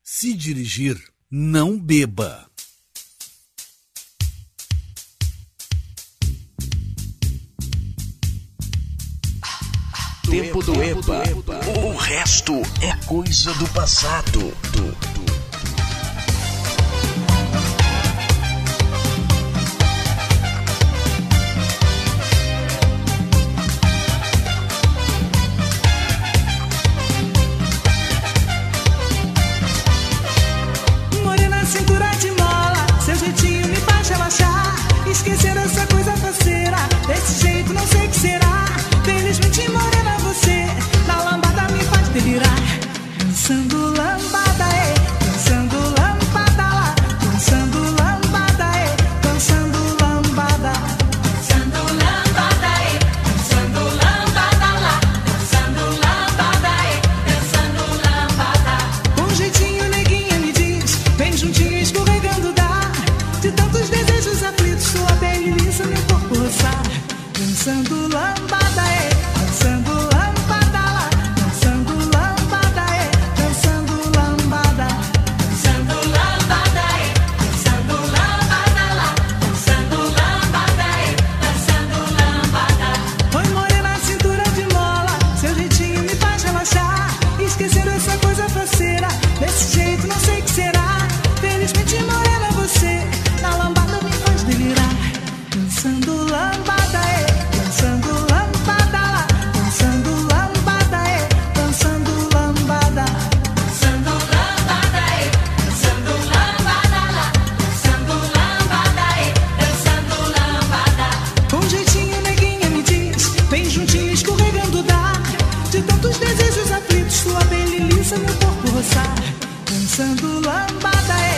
[SPEAKER 22] Se
[SPEAKER 2] dirigir, não beba.
[SPEAKER 22] 成都，兰巴达。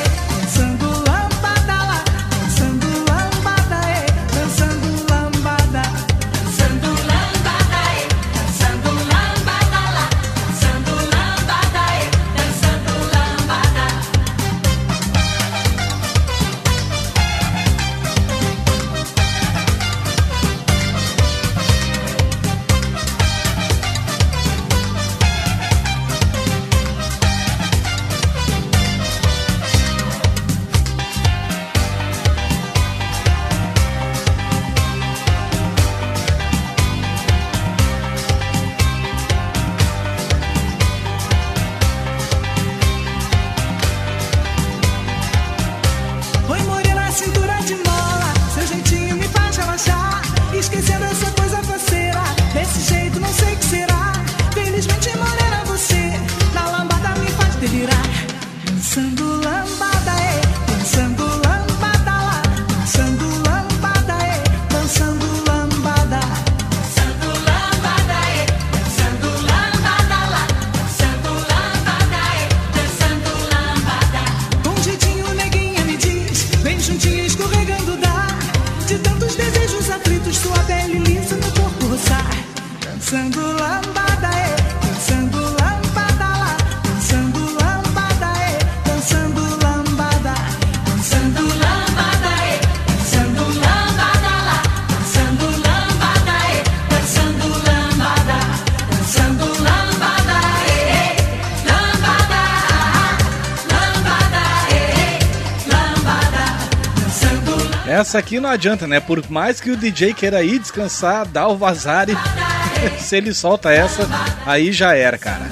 [SPEAKER 22] Essa
[SPEAKER 2] aqui não adianta, né? Por mais que o DJ queira ir descansar, dar o vazar e se ele solta essa, aí já era, cara.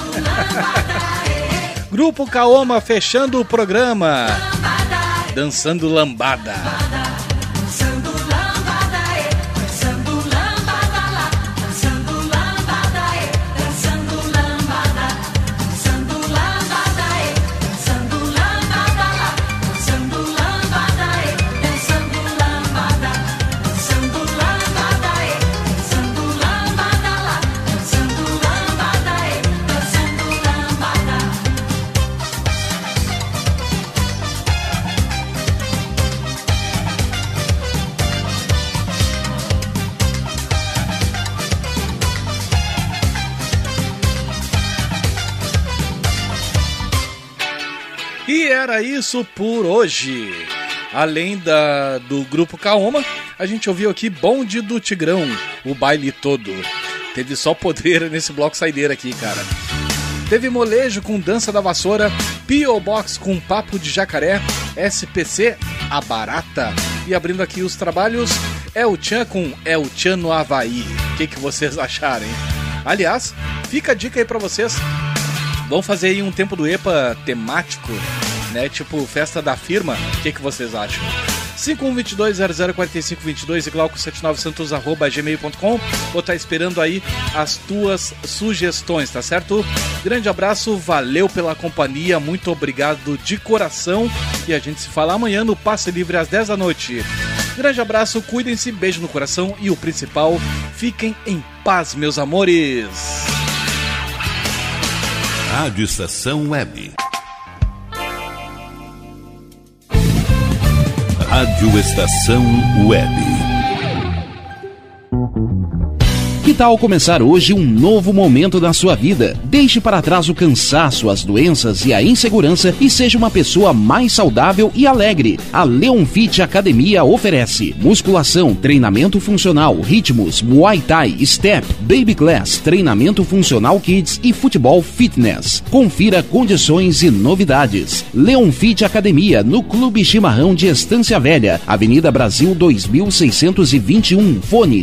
[SPEAKER 2] Grupo Kaoma fechando o programa. Dançando lambada. isso por hoje. Além da, do grupo Kaoma, a gente ouviu aqui Bonde do Tigrão, o baile todo. Teve só poder nesse bloco saideira aqui, cara. Teve molejo com dança da vassoura, P.O. Box com papo de jacaré, SPC, a barata. E abrindo aqui os trabalhos, é o Chan com É o Chan no Havaí. O que, que vocês acharem? Aliás, fica a dica aí para vocês. Vamos fazer aí um tempo do EPA temático né? Tipo festa da firma. O que, que vocês acham? 5122-004522 e glauco79santos.gmail.com Vou estar esperando aí as tuas sugestões, tá certo? Grande abraço, valeu pela companhia, muito obrigado de coração e a gente se fala amanhã no Passe Livre às 10 da noite. Grande abraço, cuidem-se, beijo no coração e o principal, fiquem em paz, meus amores.
[SPEAKER 4] Rádio Estação Web. Rádio Estação Web.
[SPEAKER 17] Que tal começar hoje um novo momento da sua vida? Deixe para trás o cansaço, as doenças e a insegurança e seja uma pessoa mais saudável e alegre. A Leon Fit Academia oferece musculação, treinamento funcional, ritmos, muay thai, step, baby class, treinamento funcional kids e futebol fitness. Confira condições e novidades. Leon Fit Academia no Clube Chimarrão de Estância Velha, Avenida Brasil 2621, fone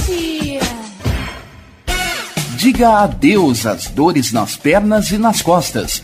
[SPEAKER 17] Diga adeus às dores nas pernas e nas costas.